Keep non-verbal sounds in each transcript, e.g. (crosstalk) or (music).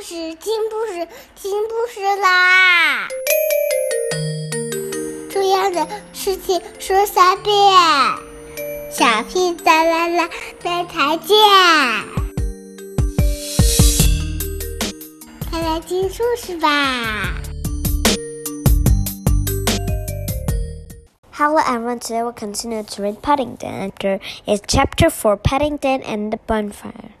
事，听故事，听故事啦！重要的事情说三遍，小屁哒啦啦，明天见！快来听故事吧！Hello everyone, today we'll continue to read Paddington. After is chapter 4 Paddington and the Bonfire.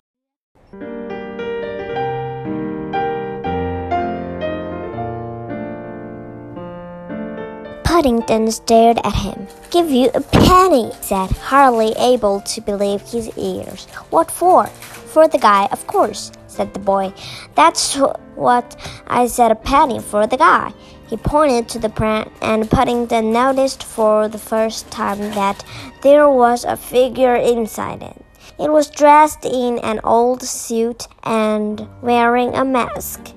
Paddington stared at him. Give you a penny, said, hardly able to believe his ears. What for? For the guy, of course, said the boy. That's what I said a penny for the guy. He pointed to the pram, and Paddington noticed for the first time that there was a figure inside it. It was dressed in an old suit and wearing a mask.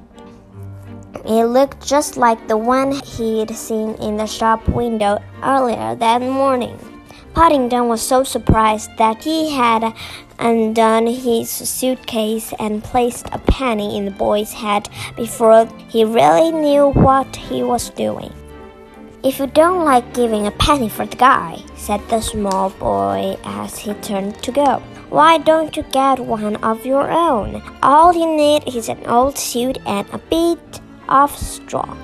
It looked just like the one he'd seen in the shop window earlier that morning. Paddington was so surprised that he had undone his suitcase and placed a penny in the boy's head before he really knew what he was doing. If you don't like giving a penny for the guy, said the small boy as he turned to go, why don't you get one of your own? All you need is an old suit and a bit of straw.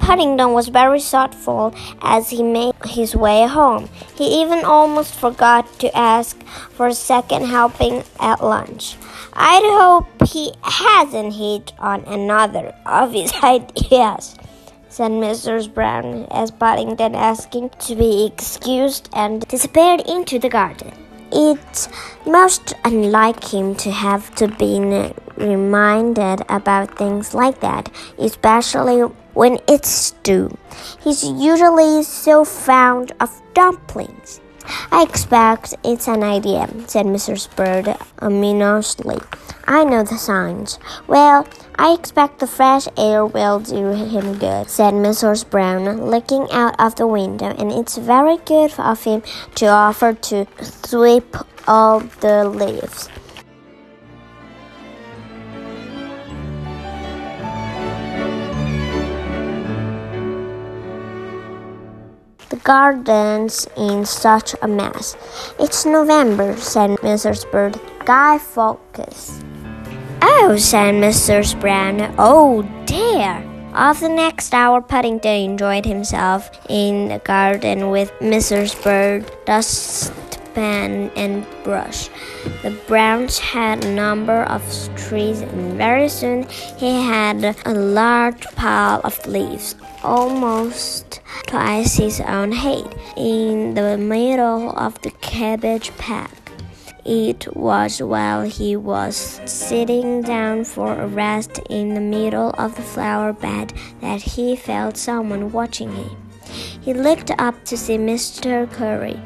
Paddington was very thoughtful as he made his way home. He even almost forgot to ask for a second helping at lunch. I'd hope he hasn't hit on another of his (laughs) ideas, said Mrs. Brown as Paddington asking to be excused and disappeared into the garden. It's most unlike him to have to be reminded about things like that, especially when it's stew. He's usually so fond of dumplings. I expect it's an idea, said Mrs. Bird ominously. I know the signs. Well, I expect the fresh air will do him good, said Mrs. Brown, looking out of the window, and it's very good of him to offer to sweep all the leaves. Garden's in such a mess. It's November, said Mrs. Bird. Guy Fawkes. Oh, said Mrs. Brown. Oh, dear. Of the next hour, Paddington enjoyed himself in the garden with Mrs. Bird, dustpan, and brush. The Browns had a number of trees, and very soon he had a large pile of leaves, almost twice his own height, in the middle of the cabbage patch. It was while he was sitting down for a rest in the middle of the flower bed that he felt someone watching him. He looked up to see Mr. Curry,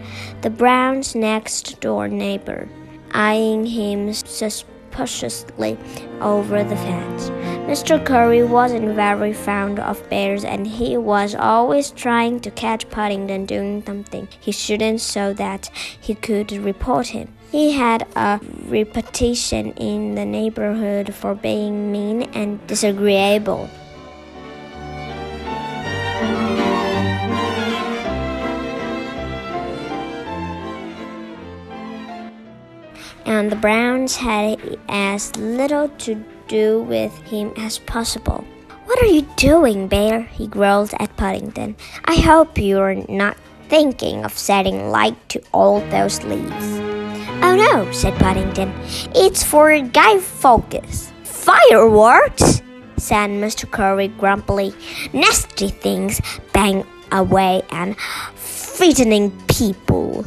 the Brown's next door neighbor, eyeing him suspiciously over the fence. Mr. Curry wasn't very fond of bears and he was always trying to catch Paddington doing something he shouldn't so that he could report him. He had a reputation in the neighborhood for being mean and disagreeable. And the Browns had as little to do with him as possible. What are you doing, Bear? he growled at Paddington. I hope you're not thinking of setting light to all those leaves. Oh no, said Paddington. It's for Guy Fawkes. Fireworks? said Mr. Curry grumpily. Nasty things bang away and frightening people.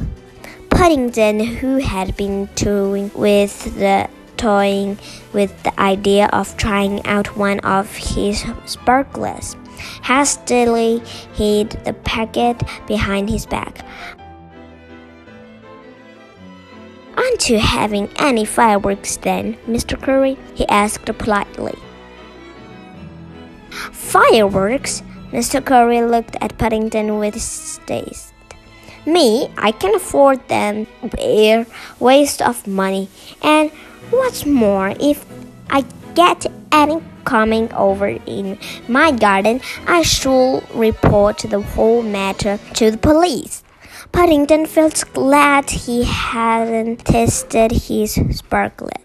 Paddington, who had been toying with the toying with the idea of trying out one of his sparklers, hastily hid the packet behind his back. Aren't you having any fireworks then, Mr. Curry? he asked politely. Fireworks? Mr. Curry looked at Paddington with distaste. Me, I can afford them. Bare waste of money. And what's more, if I get any coming over in my garden, I shall report the whole matter to the police. Paddington felt glad he hadn't tested his sparklet.